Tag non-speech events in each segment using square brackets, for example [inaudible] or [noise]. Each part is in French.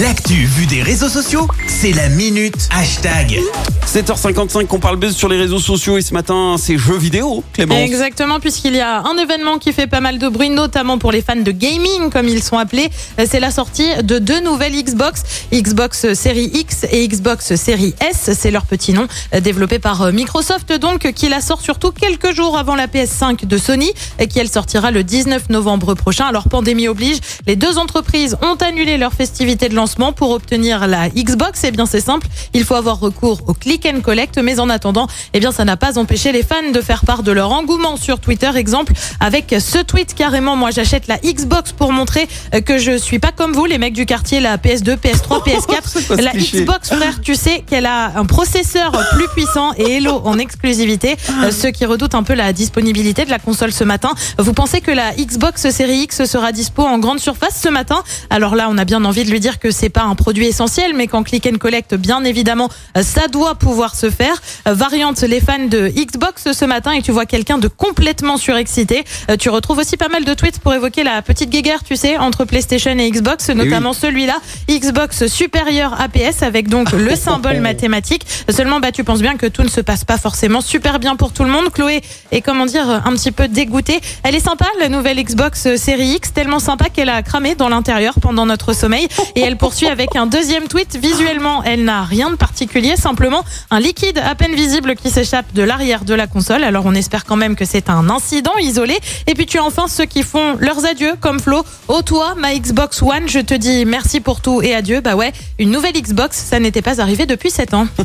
L'actu vue des réseaux sociaux, c'est la minute hashtag. 7h55 qu'on parle buzz sur les réseaux sociaux et ce matin c'est jeux vidéo Clément. Exactement, puisqu'il y a un événement qui fait pas mal de bruit, notamment pour les fans de gaming, comme ils sont appelés. C'est la sortie de deux nouvelles Xbox, Xbox Series X et Xbox Series S. C'est leur petit nom, développé par Microsoft, donc, qui la sort surtout quelques jours avant la PS5 de Sony, et qui elle sortira le 19 novembre prochain. Alors, pandémie oblige, les deux entreprises ont annulé leur festivité de lancement pour obtenir la Xbox. Eh bien, c'est simple, il faut avoir recours au click and collect, mais en attendant, eh bien, ça n'a pas empêché les fans de faire part de leur engouement sur Twitter. Exemple, avec ce tweet carrément, moi j'achète la Xbox pour montrer que je suis pas comme vous, les mecs du quartier, la PS2, PS3, [laughs] C'est quoi PS4. ce la Xbox, frère, tu sais qu'elle a un processeur plus puissant et Hello en exclusivité. Euh, Ceux qui redoutent un peu la disponibilité de la console ce matin. Vous pensez que la Xbox Series X sera dispo en grande surface ce matin? Alors là, on a bien envie de lui dire que c'est pas un produit essentiel, mais qu'en click and collect, bien évidemment, ça doit pouvoir se faire. Euh, Variante les fans de Xbox ce matin et tu vois quelqu'un de complètement surexcité. Euh, Tu retrouves aussi pas mal de tweets pour évoquer la petite guéguerre, tu sais, entre PlayStation et Xbox, notamment celui-là, Xbox supérieur à PS avec donc le symbole mathématique. Seulement, bah, tu penses bien que tout ne se passe pas forcément super bien pour tout le monde. Chloé est, comment dire, un petit peu dégoûtée. Elle est sympa, la nouvelle Xbox Series X, tellement sympa qu'elle a cramé dans l'intérieur pendant notre sommeil. Et elle poursuit avec un deuxième tweet. Visuellement, elle n'a rien de particulier, simplement un liquide à peine visible qui s'échappe de l'arrière de la console. Alors on espère quand même que c'est un incident isolé. Et puis tu as enfin ceux qui font leurs adieux, comme Flo. Oh toi, ma Xbox One, je te dis merci pour tout et adieu. Bah ouais, une nouvelle Xbox, ça n'était pas arrivé depuis 7 ans. [laughs]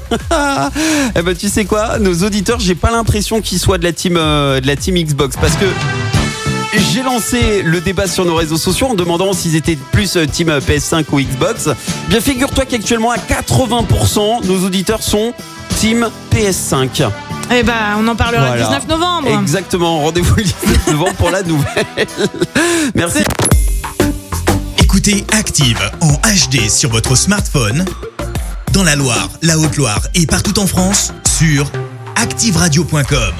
Eh ben tu sais quoi, nos auditeurs, j'ai pas l'impression qu'ils soient de la team euh, de la team Xbox parce que j'ai lancé le débat sur nos réseaux sociaux en demandant s'ils étaient plus euh, team euh, PS5 ou Xbox. Bien figure-toi qu'actuellement à 80% nos auditeurs sont team PS5. Eh bah, on en parlera le Voilà. 19 novembre. Exactement, rendez-vous le 19 [laughs] novembre pour la nouvelle. Merci. Écoutez Active en HD sur votre smartphone, dans la Loire, la Haute-Loire et partout en France, sur activeradio.com.